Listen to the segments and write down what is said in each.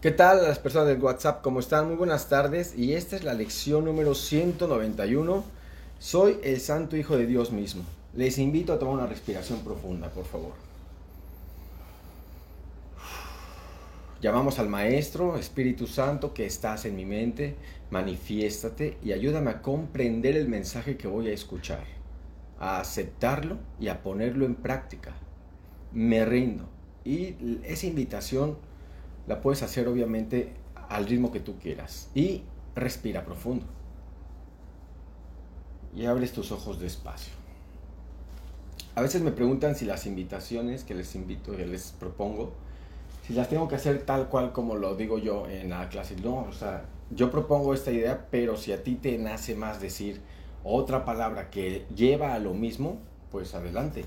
¿Qué tal las personas del WhatsApp? ¿Cómo están? Muy buenas tardes y esta es la lección número 191. Soy el Santo Hijo de Dios mismo. Les invito a tomar una respiración profunda, por favor. Llamamos al Maestro, Espíritu Santo, que estás en mi mente, manifiéstate y ayúdame a comprender el mensaje que voy a escuchar, a aceptarlo y a ponerlo en práctica. Me rindo. Y esa invitación la puedes hacer obviamente al ritmo que tú quieras. Y respira profundo. Y abres tus ojos despacio. A veces me preguntan si las invitaciones que les invito, que les propongo, si las tengo que hacer tal cual como lo digo yo en la clase. No, o sea, yo propongo esta idea, pero si a ti te nace más decir otra palabra que lleva a lo mismo, pues adelante.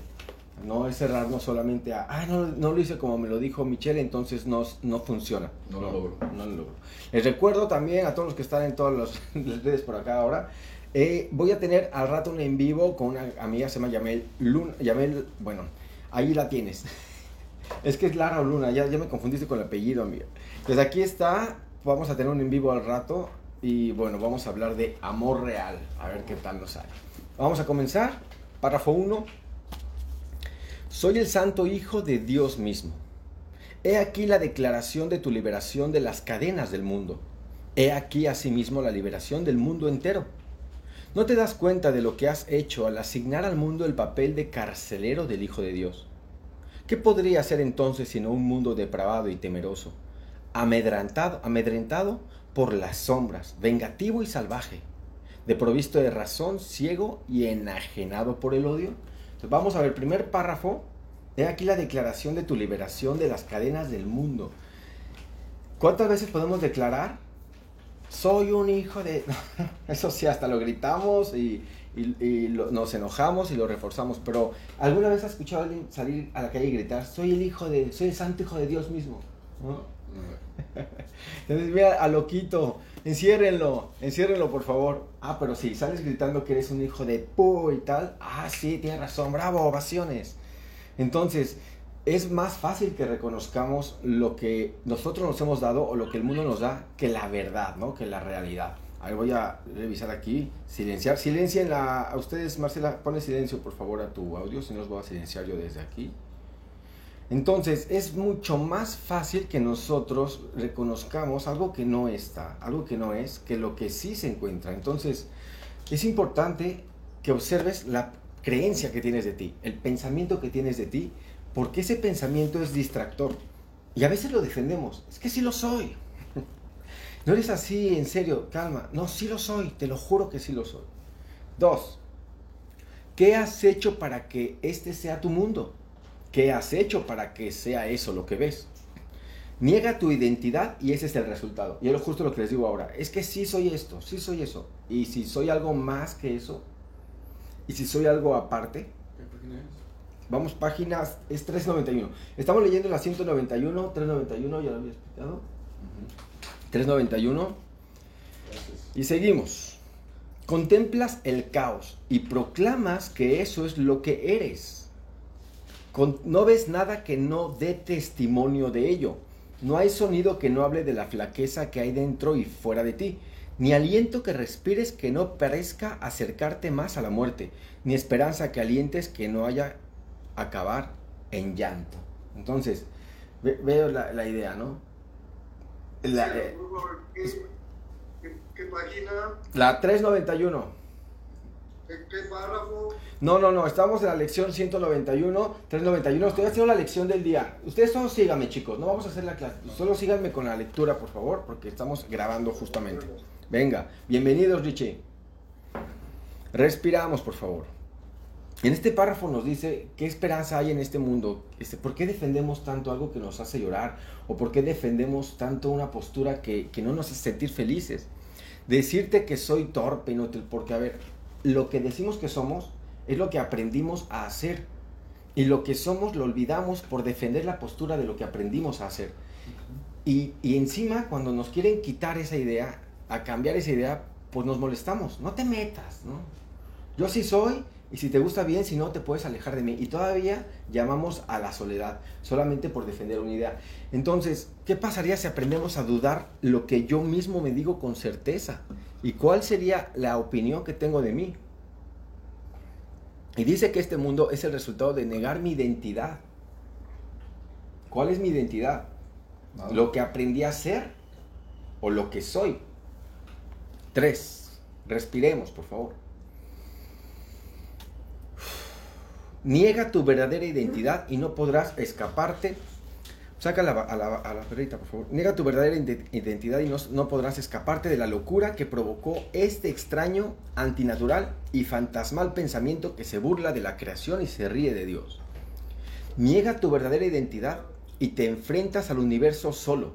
No es cerrarnos solamente a, ah, no, no lo hice como me lo dijo Michelle, entonces no, no funciona. No, lo logro. No lo logro. Les recuerdo también a todos los que están en todas las redes por acá ahora, eh, voy a tener al rato un en vivo con una amiga, se llama Yamel Luna. Yamel, bueno, ahí la tienes. es que es Lara o Luna, ya, ya me confundiste con el apellido, amiga. Pues aquí está, vamos a tener un en vivo al rato y bueno, vamos a hablar de amor real, a ver qué tal nos sale. Vamos a comenzar, párrafo 1. Soy el santo hijo de Dios mismo. He aquí la declaración de tu liberación de las cadenas del mundo. He aquí asimismo la liberación del mundo entero. ¿No te das cuenta de lo que has hecho al asignar al mundo el papel de carcelero del Hijo de Dios? ¿Qué podría ser entonces sino un mundo depravado y temeroso, amedrentado, amedrentado por las sombras, vengativo y salvaje, deprovisto de razón, ciego y enajenado por el odio? Vamos a ver, primer párrafo, he aquí la declaración de tu liberación de las cadenas del mundo. ¿Cuántas veces podemos declarar? Soy un hijo de... Eso sí, hasta lo gritamos y, nos enojamos y lo reforzamos, pero ¿alguna vez has escuchado alguien salir a la calle y gritar, soy el hijo de, soy el santo hijo de Dios mismo? Entonces, mira, a loquito, enciérrenlo, enciérrenlo por favor. Ah, pero si sales gritando que eres un hijo de pu y tal, ah, sí, tienes razón, bravo, ovaciones. Entonces, es más fácil que reconozcamos lo que nosotros nos hemos dado o lo que el mundo nos da que la verdad, ¿no? Que la realidad. A ver, voy a revisar aquí, silenciar. Silencien a ustedes, Marcela, pone silencio por favor a tu audio, si no los voy a silenciar yo desde aquí. Entonces es mucho más fácil que nosotros reconozcamos algo que no está, algo que no es, que lo que sí se encuentra. Entonces es importante que observes la creencia que tienes de ti, el pensamiento que tienes de ti, porque ese pensamiento es distractor. Y a veces lo defendemos. Es que sí lo soy. No eres así, en serio, calma. No, sí lo soy, te lo juro que sí lo soy. Dos, ¿qué has hecho para que este sea tu mundo? ¿Qué has hecho para que sea eso lo que ves? Niega tu identidad y ese es el resultado. Y es justo lo que les digo ahora. Es que sí soy esto, sí soy eso. Y si soy algo más que eso, y si soy algo aparte. Vamos, páginas, es 391. Estamos leyendo la 191, 391, ya lo había explicado. 391. Y seguimos. Contemplas el caos y proclamas que eso es lo que eres no ves nada que no dé testimonio de ello. No hay sonido que no hable de la flaqueza que hay dentro y fuera de ti, ni aliento que respires que no parezca acercarte más a la muerte, ni esperanza que alientes que no haya acabar en llanto. Entonces, veo la, idea, ¿no? La, eh, ¿qué, página? La 391. ¿Qué, párrafo? No, no, no, estamos en la lección 191, 391. Estoy haciendo la lección del día. Ustedes solo síganme, chicos. No vamos a hacer la clase. Solo síganme con la lectura, por favor, porque estamos grabando justamente. Venga, bienvenidos, Richie. Respiramos, por favor. En este párrafo nos dice qué esperanza hay en este mundo, este, por qué defendemos tanto algo que nos hace llorar o por qué defendemos tanto una postura que, que no nos hace sentir felices. Decirte que soy torpe, inútil, porque a ver, lo que decimos que somos es lo que aprendimos a hacer. Y lo que somos lo olvidamos por defender la postura de lo que aprendimos a hacer. Y, encima, cuando nos quieren quitar esa idea, a cambiar esa idea, pues nos molestamos. No te metas, ¿no? Yo sí soy Y si te gusta bien, si no, te puedes alejar de mí. Y todavía llamamos a la soledad, solamente por defender una idea. Entonces, ¿qué pasaría si aprendemos a dudar lo que yo mismo me digo con certeza? ¿Y cuál sería la opinión que tengo de mí? Y dice que este mundo es el resultado de negar mi identidad. ¿Cuál es mi identidad? Lo que aprendí a ser o lo que soy. Tres. Respiremos, por favor. Niega tu verdadera identidad y no podrás escaparte. Saca a la, a perrita, por favor. Niega tu verdadera identidad y no, no podrás escaparte de la locura que provocó este extraño, antinatural y fantasmal pensamiento que se burla de la creación y se ríe de Dios. Niega tu verdadera identidad y te enfrentas al universo solo,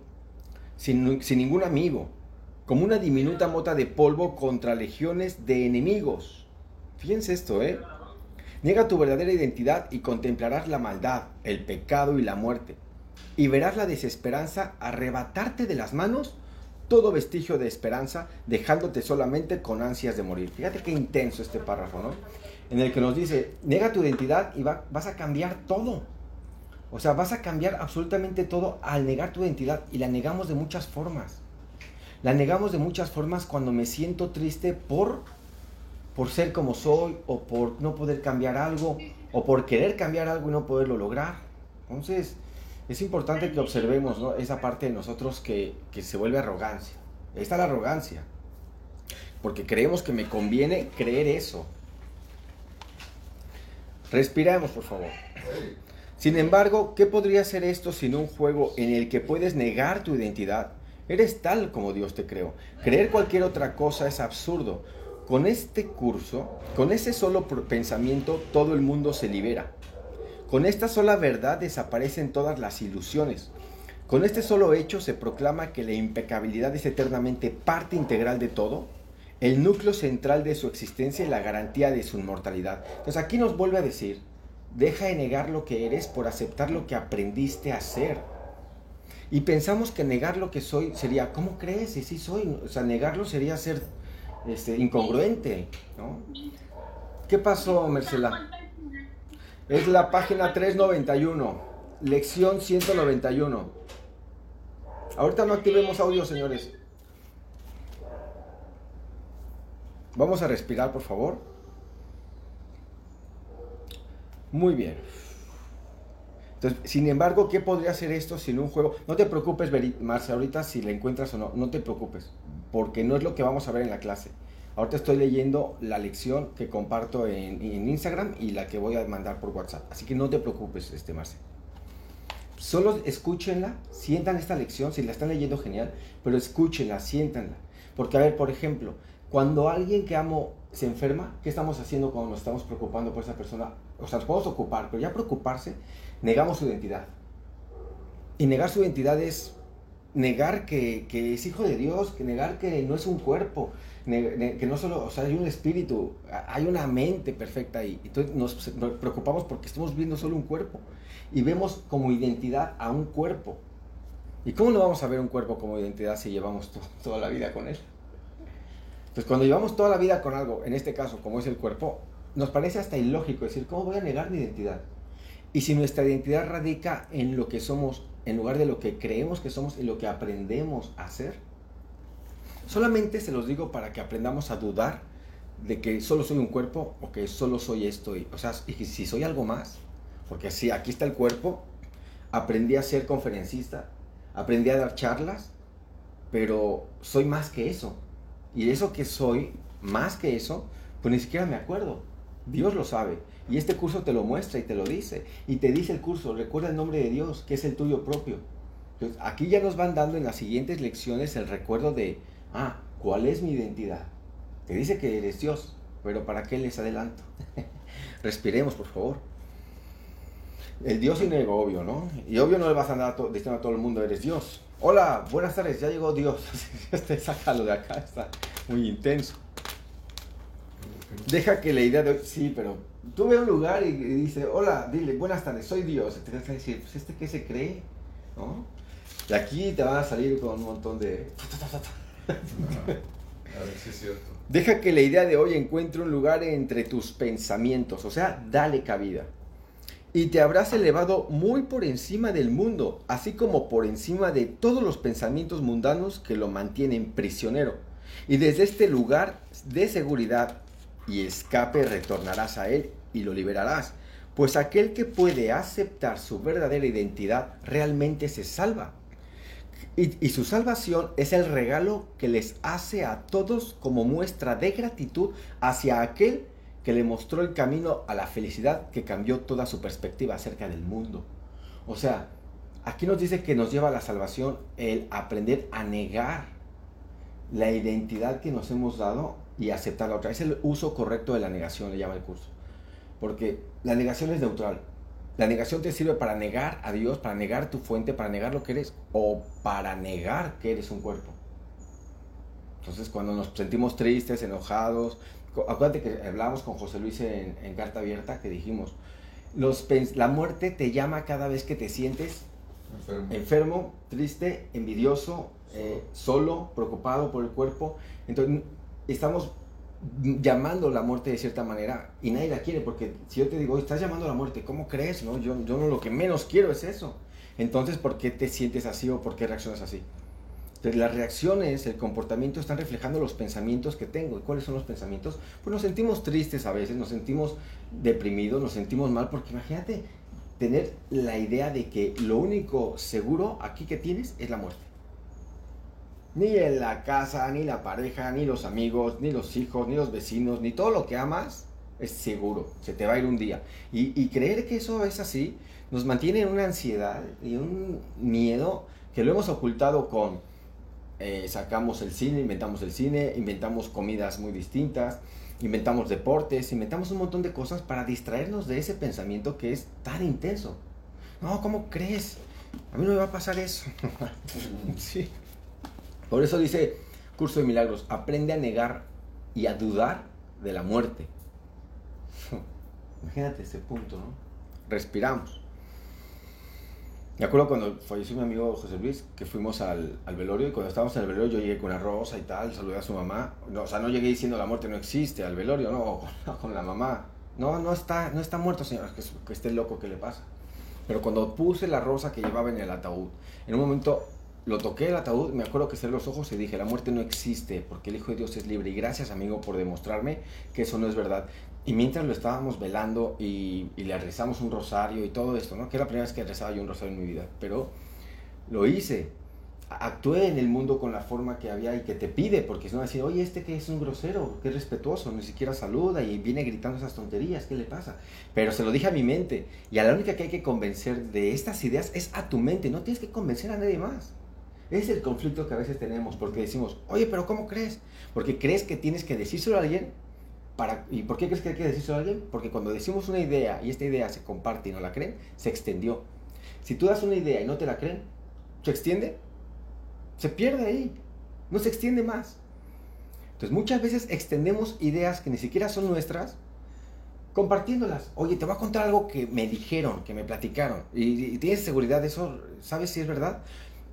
sin, sin ningún amigo, como una diminuta mota de polvo contra legiones de enemigos. Fíjense esto, ¿eh? Niega tu verdadera identidad y contemplarás la maldad, el pecado y la muerte. Y verás la desesperanza arrebatarte de las manos todo vestigio de esperanza, dejándote solamente con ansias de morir. Fíjate qué intenso este párrafo, ¿no? En el que nos dice, niega tu identidad y vas a cambiar todo. O sea, vas a cambiar absolutamente todo al negar tu identidad. Y la negamos de muchas formas. La negamos de muchas formas cuando me siento triste por por ser como soy o por no poder cambiar algo o por querer cambiar algo y no poderlo lograr. Entonces, es importante que observemos esa parte de nosotros que, que se vuelve arrogancia. Esta es la arrogancia. Porque creemos que me conviene creer eso. Respiremos, por favor. Sin embargo, ¿qué podría ser esto sin un juego en el que puedes negar tu identidad? Eres tal como Dios te creó. Creer cualquier otra cosa es absurdo, con este curso, con ese solo pensamiento, todo el mundo se libera. Con esta sola verdad desaparecen todas las ilusiones. Con este solo hecho se proclama que la impecabilidad es eternamente parte integral de todo, el núcleo central de su existencia y la garantía de su inmortalidad. Entonces aquí nos vuelve a decir, deja de negar lo que eres por aceptar lo que aprendiste a ser. Y pensamos que negar lo que soy sería, ¿cómo crees? Y sí soy. O sea, negarlo sería ser este, incongruente, ¿no? ¿Qué pasó, Mercela? Es la página 391, lección 191. Ahorita no activemos audio, señores. Vamos a respirar, por favor. Muy bien. Entonces, sin embargo, ¿qué podría ser esto sin un juego? No te preocupes, Marcia, ahorita si le encuentras o no, no te preocupes porque no es lo que vamos a ver en la clase. Ahorita estoy leyendo la lección que comparto en, Instagram y la que voy a mandar por WhatsApp. Así que no te preocupes, este Marce. Solo escúchenla, sientan esta lección, si la están leyendo genial, pero escúchenla, siéntanla. Porque, a ver, por ejemplo, cuando alguien que amo se enferma, ¿qué estamos haciendo cuando nos estamos preocupando por esa persona? O sea, nos podemos ocupar, pero ya preocuparse, negamos su identidad. Y negar su identidad es negar que, es hijo de Dios, que negar que no es un cuerpo, que no solo, o sea, hay un espíritu, hay una mente perfecta ahí. Entonces nos, preocupamos porque estamos viendo solo un cuerpo y vemos como identidad a un cuerpo. ¿Y cómo no vamos a ver un cuerpo como identidad si llevamos toda la vida con él? Entonces cuando llevamos toda la vida con algo, en este caso como es el cuerpo, nos parece hasta ilógico decir, ¿cómo voy a negar mi identidad? Y si nuestra identidad radica en lo que somos en lugar de lo que creemos que somos y lo que aprendemos a ser. Solamente se los digo para que aprendamos a dudar de que solo soy un cuerpo o que solo soy esto. Y, o sea, y si soy algo más. Porque si aquí está el cuerpo, aprendí a ser conferencista, aprendí a dar charlas, pero soy más que eso. Y eso que soy, más que eso, pues ni siquiera me acuerdo. Dios lo sabe. Y este curso te lo muestra y te lo dice. Y te dice el curso, recuerda el nombre de Dios, que es el tuyo propio. Entonces, aquí ya nos van dando en las siguientes lecciones el recuerdo de, ah, ¿cuál es mi identidad? Te dice que eres Dios, pero ¿para qué les adelanto? Respiremos, por favor. El Dios y obvio, ¿no? Y obvio no le vas a andar diciendo a todo el mundo, eres Dios. Hola, buenas tardes, ya llegó Dios. este, sácalo de acá, está muy intenso. Deja que la idea de hoy, sí, pero tú ve un lugar y, dice, hola, dile, buenas tardes, soy Dios. Y te vas a decir, pues este qué se cree, ¿no? Y aquí te van a salir con un montón de... A ver si es cierto. Deja que la idea de hoy encuentre un lugar entre tus pensamientos, o sea, dale cabida. Y te habrás elevado muy por encima del mundo, así como por encima de todos los pensamientos mundanos que lo mantienen prisionero. Y desde este lugar de seguridad y escape retornarás a él y lo liberarás. Pues aquel que puede aceptar su verdadera identidad realmente se salva. Y, su salvación es el regalo que les hace a todos como muestra de gratitud hacia aquel que le mostró el camino a la felicidad que cambió toda su perspectiva acerca del mundo. O sea, aquí nos dice que nos lleva a la salvación el aprender a negar la identidad que nos hemos dado y aceptarla otra. Es el uso correcto de la negación, le llama el curso. Porque la negación es neutral. La negación te sirve para negar a Dios, para negar tu fuente, para negar lo que eres o para negar que eres un cuerpo. Entonces cuando nos sentimos tristes, enojados, acuérdate que hablábamos con José Luis en, en Carta Abierta que dijimos, los, la muerte te llama cada vez que te sientes Enfermo. enfermo, triste, envidioso, eh, solo, preocupado por el cuerpo. Entonces estamos llamando la muerte de cierta manera y nadie la quiere porque si yo te digo, estás llamando a la muerte, ¿cómo crees? No? Yo, yo no lo que menos quiero es eso. Entonces, ¿por qué te sientes así o por qué reaccionas así? Entonces, las reacciones, el comportamiento están reflejando los pensamientos que tengo. ¿Y cuáles son los pensamientos? Pues nos sentimos tristes a veces, nos sentimos deprimidos, nos sentimos mal, porque imagínate tener la idea de que lo único seguro aquí que tienes es la muerte. Ni en la casa, ni la pareja, ni los amigos, ni los hijos, ni los vecinos, ni todo lo que amas es seguro. Se te va a ir un día. Y, y creer que eso es así nos mantiene en una ansiedad y un miedo que lo hemos ocultado con eh, sacamos el cine, inventamos el cine, inventamos comidas muy distintas, inventamos deportes, inventamos un montón de cosas para distraernos de ese pensamiento que es tan intenso. No, ¿cómo crees? A mí no me va a pasar eso. sí. Por eso dice Curso de Milagros, aprende a negar y a dudar de la muerte. Imagínate ese punto, ¿no? Respiramos. Me acuerdo cuando falleció mi amigo José Luis, que fuimos al, velorio y cuando estábamos en el velorio yo llegué con una rosa y tal, saludé a su mamá. No, o sea, no llegué diciendo la muerte no existe al velorio, no, con, con la mamá. No, no está, no está muerto, señor, que, que esté loco, ¿qué le pasa? Pero cuando puse la rosa que llevaba en el ataúd, en un momento lo toqué el ataúd, me acuerdo que cerré los ojos y dije, la muerte no existe porque el Hijo de Dios es libre. Y gracias, amigo, por demostrarme que eso no es verdad. Y mientras lo estábamos velando y, y, le rezamos un rosario y todo esto, ¿no? Que es la primera vez que rezaba yo un rosario en mi vida, pero lo hice. Actué en el mundo con la forma que había y que te pide, porque si no decir, oye, este que es un grosero, que es respetuoso, ni siquiera saluda y viene gritando esas tonterías, ¿qué le pasa? Pero se lo dije a mi mente, y a la única que hay que convencer de estas ideas es a tu mente, no tienes que convencer a nadie más. Es el conflicto que a veces tenemos, porque decimos, oye, pero ¿cómo crees? Porque crees que tienes que decírselo a alguien para, ¿Y por qué crees que hay que decírselo a alguien? Porque cuando decimos una idea y esta idea se comparte y no la creen, se extendió. Si tú das una idea y no te la creen, ¿se extiende? Se pierde ahí. No se extiende más. Entonces muchas veces extendemos ideas que ni siquiera son nuestras compartiéndolas. Oye, te voy a contar algo que me dijeron, que me platicaron. ¿Y, y tienes seguridad de eso? ¿Sabes si es verdad?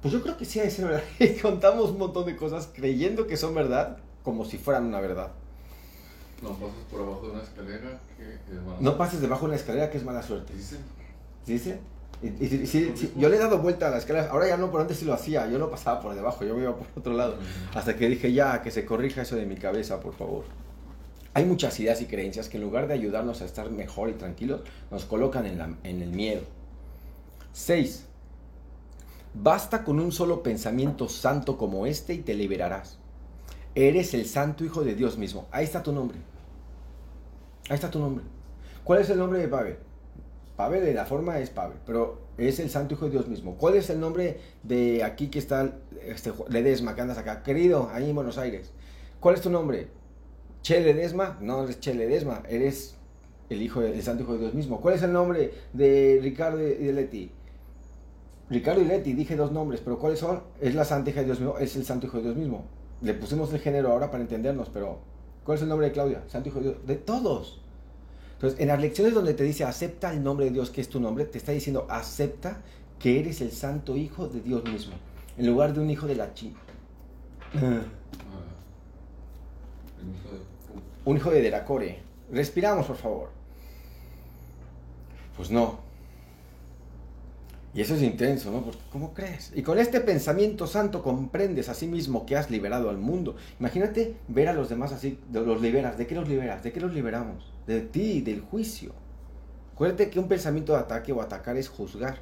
Pues yo creo que sí ha de ser verdad. Y contamos un montón de cosas creyendo que son verdad como si fueran una verdad. No pases por abajo de una escalera que es mala No pases debajo de una escalera que es mala suerte. Dice. ¿Dice? Y, y, y, sí, sí, yo le he dado vuelta a la escalera. Ahora ya no, pero antes sí lo hacía. Yo no pasaba por debajo, yo me iba por otro lado. Hasta que dije, ya, que se corrija eso de mi cabeza, por favor. Hay muchas ideas y creencias que en lugar de ayudarnos a estar mejor y tranquilos, nos colocan en, la, en el miedo. 6. Basta con un solo pensamiento santo como este y te liberarás. Eres el santo hijo de Dios mismo. Ahí está tu nombre. Ahí está tu nombre. ¿Cuál es el nombre de Pavel? Pavel de la forma es Pavel, pero es el santo hijo de Dios mismo. ¿Cuál es el nombre de aquí que está este, Ledesma, que andas acá? Querido, ahí en Buenos Aires. ¿Cuál es tu nombre? Che Ledesma. No eres Che Ledesma, eres el hijo del santo hijo de Dios mismo. ¿Cuál es el nombre de Ricardo y de Leti? Ricardo y Leti, dije dos nombres, pero ¿cuáles son? Es la santa hija de Dios mismo, es el santo hijo de Dios mismo. Le pusimos el género ahora para entendernos, pero ¿cuál es el nombre de Claudia? Santo hijo de Dios. De todos. Entonces, en las lecciones donde te dice acepta el nombre de Dios, que es tu nombre, te está diciendo acepta que eres el santo hijo de Dios mismo, en lugar de un hijo de la chi. El hijo de Pu. un hijo de Deracore. Respiramos, por favor. Pues no. Y eso es intenso, ¿no? Porque, ¿cómo crees? Y con este pensamiento santo comprendes a sí mismo que has liberado al mundo. Imagínate ver a los demás así, los liberas. ¿De qué los liberas? ¿De qué los liberamos? De ti, del juicio. Acuérdate que un pensamiento de ataque o atacar es juzgar.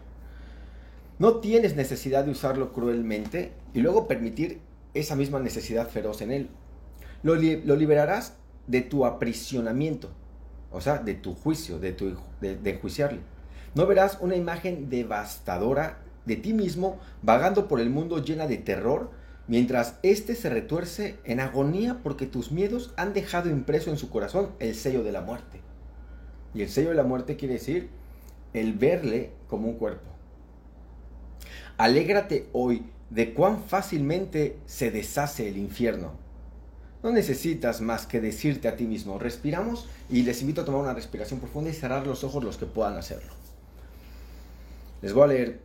No tienes necesidad de usarlo cruelmente y luego permitir esa misma necesidad feroz en él. Lo liberarás de tu aprisionamiento, o sea, de tu juicio, de, tu, de, de enjuiciarle. No verás una imagen devastadora de ti mismo vagando por el mundo llena de terror, mientras éste se retuerce en agonía porque tus miedos han dejado impreso en su corazón el sello de la muerte. Y el sello de la muerte quiere decir el verle como un cuerpo. Alégrate hoy de cuán fácilmente se deshace el infierno. No necesitas más que decirte a ti mismo, respiramos y les invito a tomar una respiración profunda y cerrar los ojos los que puedan hacerlo. Les voy a leer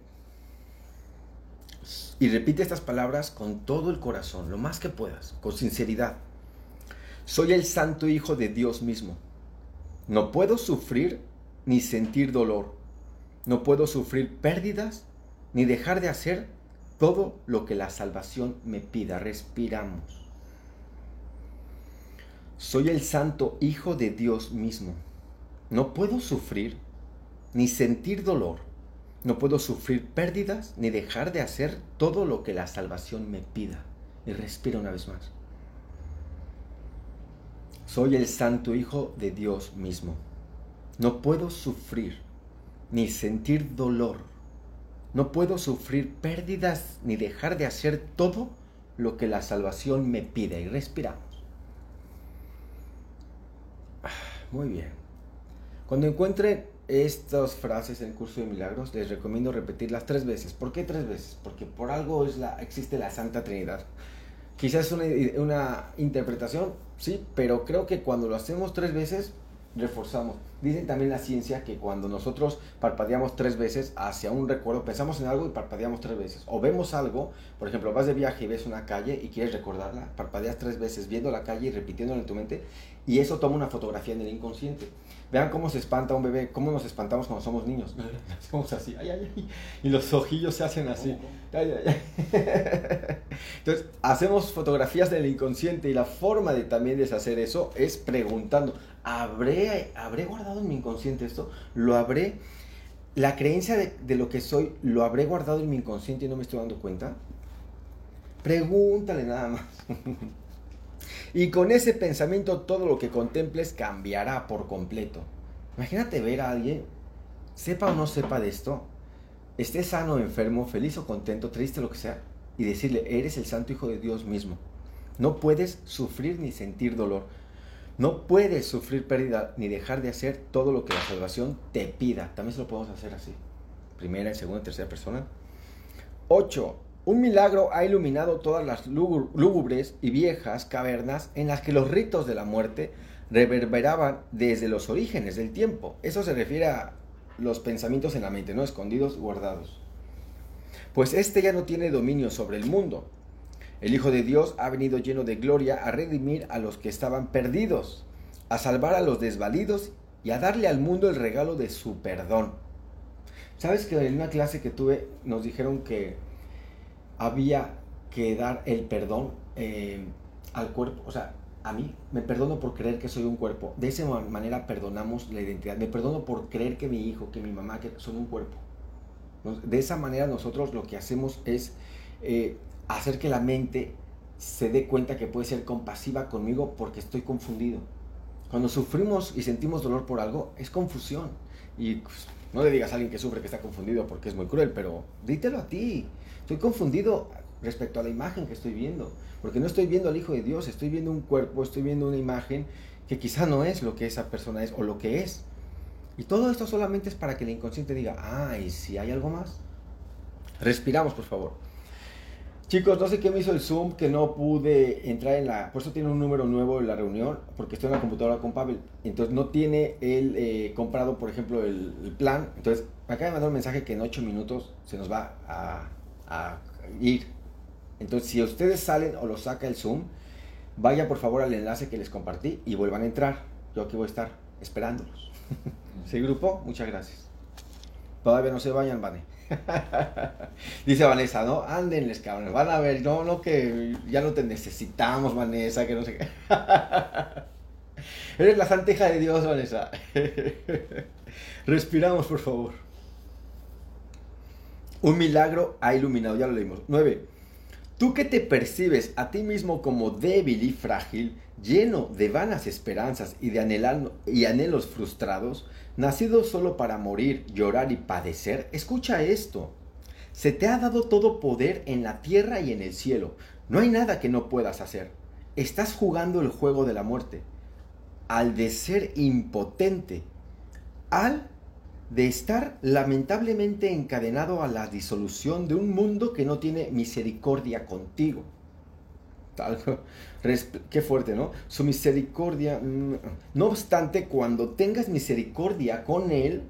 y repite estas palabras con todo el corazón, lo más que puedas, con sinceridad. Soy el santo hijo de Dios mismo. No puedo sufrir ni sentir dolor. No puedo sufrir pérdidas ni dejar de hacer todo lo que la salvación me pida. Respiramos. Soy el santo Hijo de Dios mismo. No puedo sufrir ni sentir dolor. No puedo sufrir pérdidas ni dejar de hacer todo lo que la salvación me pida. Y respira una vez más. Soy el santo Hijo de Dios mismo. No puedo sufrir ni sentir dolor. No puedo sufrir pérdidas ni dejar de hacer todo lo que la salvación me pide. Y respiramos. Ah, Muy bien. Cuando encuentren estas frases en curso de milagros, les recomiendo repetirlas tres veces. ¿Por qué tres veces? Porque por algo existe la Santa Trinidad. Quizás una, una interpretación, sí, pero creo que cuando lo hacemos tres veces, reforzamos. Dicen también la ciencia que cuando nosotros parpadeamos tres veces hacia un recuerdo, pensamos en algo y parpadeamos tres veces. O vemos algo, por ejemplo, vas de viaje y ves una calle y quieres recordarla, parpadeas tres veces viendo la calle y repitiéndola en tu mente, y eso toma una fotografía en el inconsciente. Vean cómo se espanta un bebé, cómo nos espantamos cuando somos niños. Hacemos así, ay, ay, ay, y los ojillos se hacen así. Ay, ay, ay. Entonces, hacemos fotografías del inconsciente y la forma de también deshacer eso es preguntando, ¿habré, ¿habré guardado en mi inconsciente esto? ¿Lo habré? La creencia de, de lo que soy, ¿lo habré guardado en mi inconsciente y no me estoy dando cuenta? Pregúntale nada más. Y con ese pensamiento todo lo que contemples cambiará por completo. Imagínate ver a alguien, sepa o no sepa de esto, esté sano enfermo, feliz o contento, triste, lo que sea, y decirle, eres el santo hijo de Dios mismo. No puedes sufrir ni sentir dolor. No puedes sufrir pérdida ni dejar de hacer todo lo que la salvación te pida. También se lo podemos hacer así. Primera, segunda, tercera persona. 8. Un milagro ha iluminado todas las lúgu- lúgubres y viejas cavernas en las que los ritos de la muerte reverberaban desde los orígenes del tiempo. Eso se refiere a los pensamientos en la mente, ¿no? Escondidos, guardados. Pues este ya no tiene dominio sobre el mundo. El Hijo de Dios ha venido lleno de gloria a redimir a los que estaban perdidos, a salvar a los desvalidos y a darle al mundo el regalo de su perdón. ¿Sabes que en una clase que tuve nos dijeron que había que dar el perdón eh, al cuerpo? O sea, a mí me perdono por creer que soy un cuerpo. De esa ma- manera perdonamos la identidad. Me perdono por creer que mi hijo, que mi mamá, que son un cuerpo. De esa manera nosotros lo que hacemos es eh, hacer que la mente se dé cuenta que puede ser compasiva conmigo porque estoy confundido. Cuando sufrimos y sentimos dolor por algo, es confusión. Y pues, no le digas a alguien que sufre que está confundido porque es muy cruel, pero dítelo a ti. Estoy confundido respecto a la imagen que estoy viendo. Porque no estoy viendo al Hijo de Dios, estoy viendo un cuerpo, estoy viendo una imagen que quizá no es lo que esa persona es o lo que es. Y todo esto solamente es para que el inconsciente diga, ah, ¿y si hay algo más? Respiramos, por favor. Chicos, no sé qué me hizo el Zoom que no pude entrar en la... Por eso tiene un número nuevo en la reunión, porque estoy en la computadora con Pavel. Entonces no tiene él eh, comprado, por ejemplo, el, plan. Entonces me acaba de mandar un mensaje que en 8 minutos se nos va a, ir. Entonces si ustedes salen o lo saca el Zoom, vaya por favor al enlace que les compartí y vuelvan a entrar. Yo aquí voy a estar esperándolos. ¿Sí, grupo? Muchas gracias. Todavía no se vayan, Vane. Dice Vanessa, ¿no? Ándenles, cabrones. Van a ver, no, no, que ya no te necesitamos, Vanessa, que no sé qué. Eres la santeja de Dios, Vanessa. Respiramos, por favor. Un milagro ha iluminado, ya lo leímos. 9. Tú que te percibes a ti mismo como débil y frágil, lleno de vanas esperanzas y de anhelar, y anhelos frustrados, nacido solo para morir, llorar y padecer, escucha esto. Se te ha dado todo poder en la tierra y en el cielo. No hay nada que no puedas hacer. Estás jugando el juego de la muerte. Al de ser impotente. Al de estar lamentablemente encadenado a la disolución de un mundo que no tiene misericordia contigo. Qué fuerte, ¿no? Su misericordia. Mm, no obstante, cuando tengas misericordia con Él,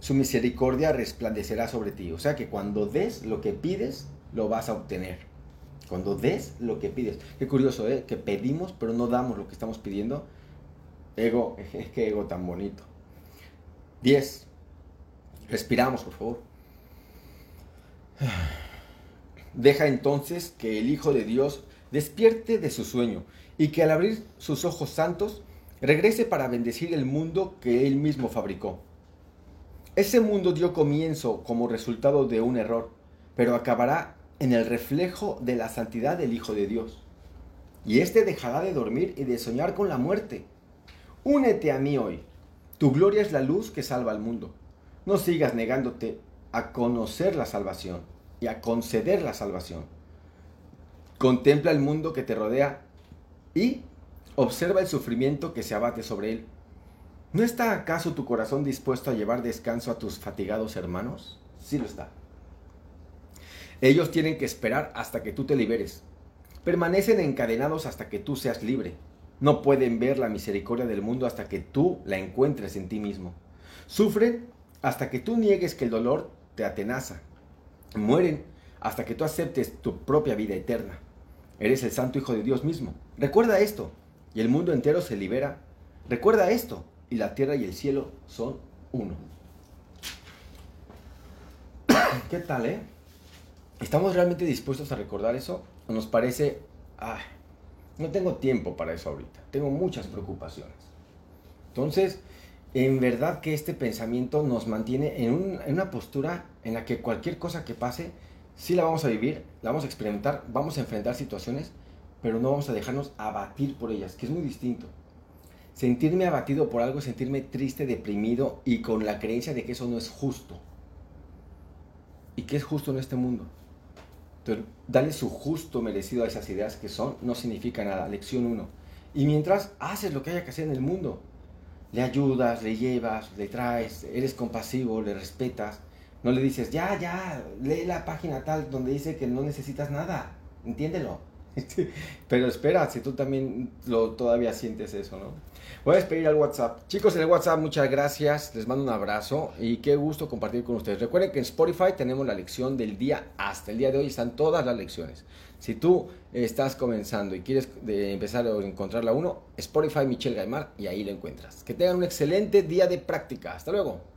su misericordia resplandecerá sobre ti. O sea que cuando des lo que pides, lo vas a obtener. Cuando des lo que pides. Qué curioso, ¿eh? Que pedimos, pero no damos lo que estamos pidiendo. Ego, que ego tan bonito. 10. Respiramos, por favor. Deja entonces que el Hijo de Dios despierte de su sueño y que al abrir sus ojos santos regrese para bendecir el mundo que él mismo fabricó. Ese mundo dio comienzo como resultado de un error, pero acabará en el reflejo de la santidad del Hijo de Dios. Y éste dejará de dormir y de soñar con la muerte. Únete a mí hoy tu gloria es la luz que salva al mundo. No sigas negándote a conocer la salvación y a conceder la salvación. Contempla el mundo que te rodea y observa el sufrimiento que se abate sobre él. ¿No está acaso tu corazón dispuesto a llevar descanso a tus fatigados hermanos? Sí lo está. Ellos tienen que esperar hasta que tú te liberes. Permanecen encadenados hasta que tú seas libre. No pueden ver la misericordia del mundo hasta que tú la encuentres en ti mismo. Sufren hasta que tú niegues que el dolor te atenaza. Mueren hasta que tú aceptes tu propia vida eterna. Eres el Santo Hijo de Dios mismo. Recuerda esto y el mundo entero se libera. Recuerda esto y la tierra y el cielo son uno. ¿Qué tal, eh? ¿Estamos realmente dispuestos a recordar eso? ¿O nos parece, ah, no tengo tiempo para eso ahorita. Tengo muchas preocupaciones. Entonces, en verdad que este pensamiento nos mantiene en, una postura en la que cualquier cosa que pase, sí la vamos a vivir, la vamos a experimentar, vamos a enfrentar situaciones, pero no vamos a dejarnos abatir por ellas, que es muy distinto. Sentirme abatido por algo, sentirme triste, deprimido y con la creencia de que eso no es justo. ¿Y qué es justo en este mundo? Entonces, darle su justo merecido a esas ideas que son no significa nada. Lección 1. Y mientras haces lo que haya que hacer en el mundo, le ayudas, le llevas, le traes, eres compasivo, le respetas, no le dices, ya, ya, lee la página tal donde dice que no necesitas nada, entiéndelo. Pero espera, si tú también lo, todavía sientes eso, ¿no? Voy a despedir al WhatsApp. Chicos, en el WhatsApp, muchas gracias. Les mando un abrazo y qué gusto compartir con ustedes. Recuerden que en Spotify tenemos la lección del día hasta el día de hoy. Están todas las lecciones. Si tú estás comenzando y quieres empezar a encontrar la Spotify Michelle Gaimar y ahí lo encuentras. Que tengan un excelente día de práctica. Hasta luego.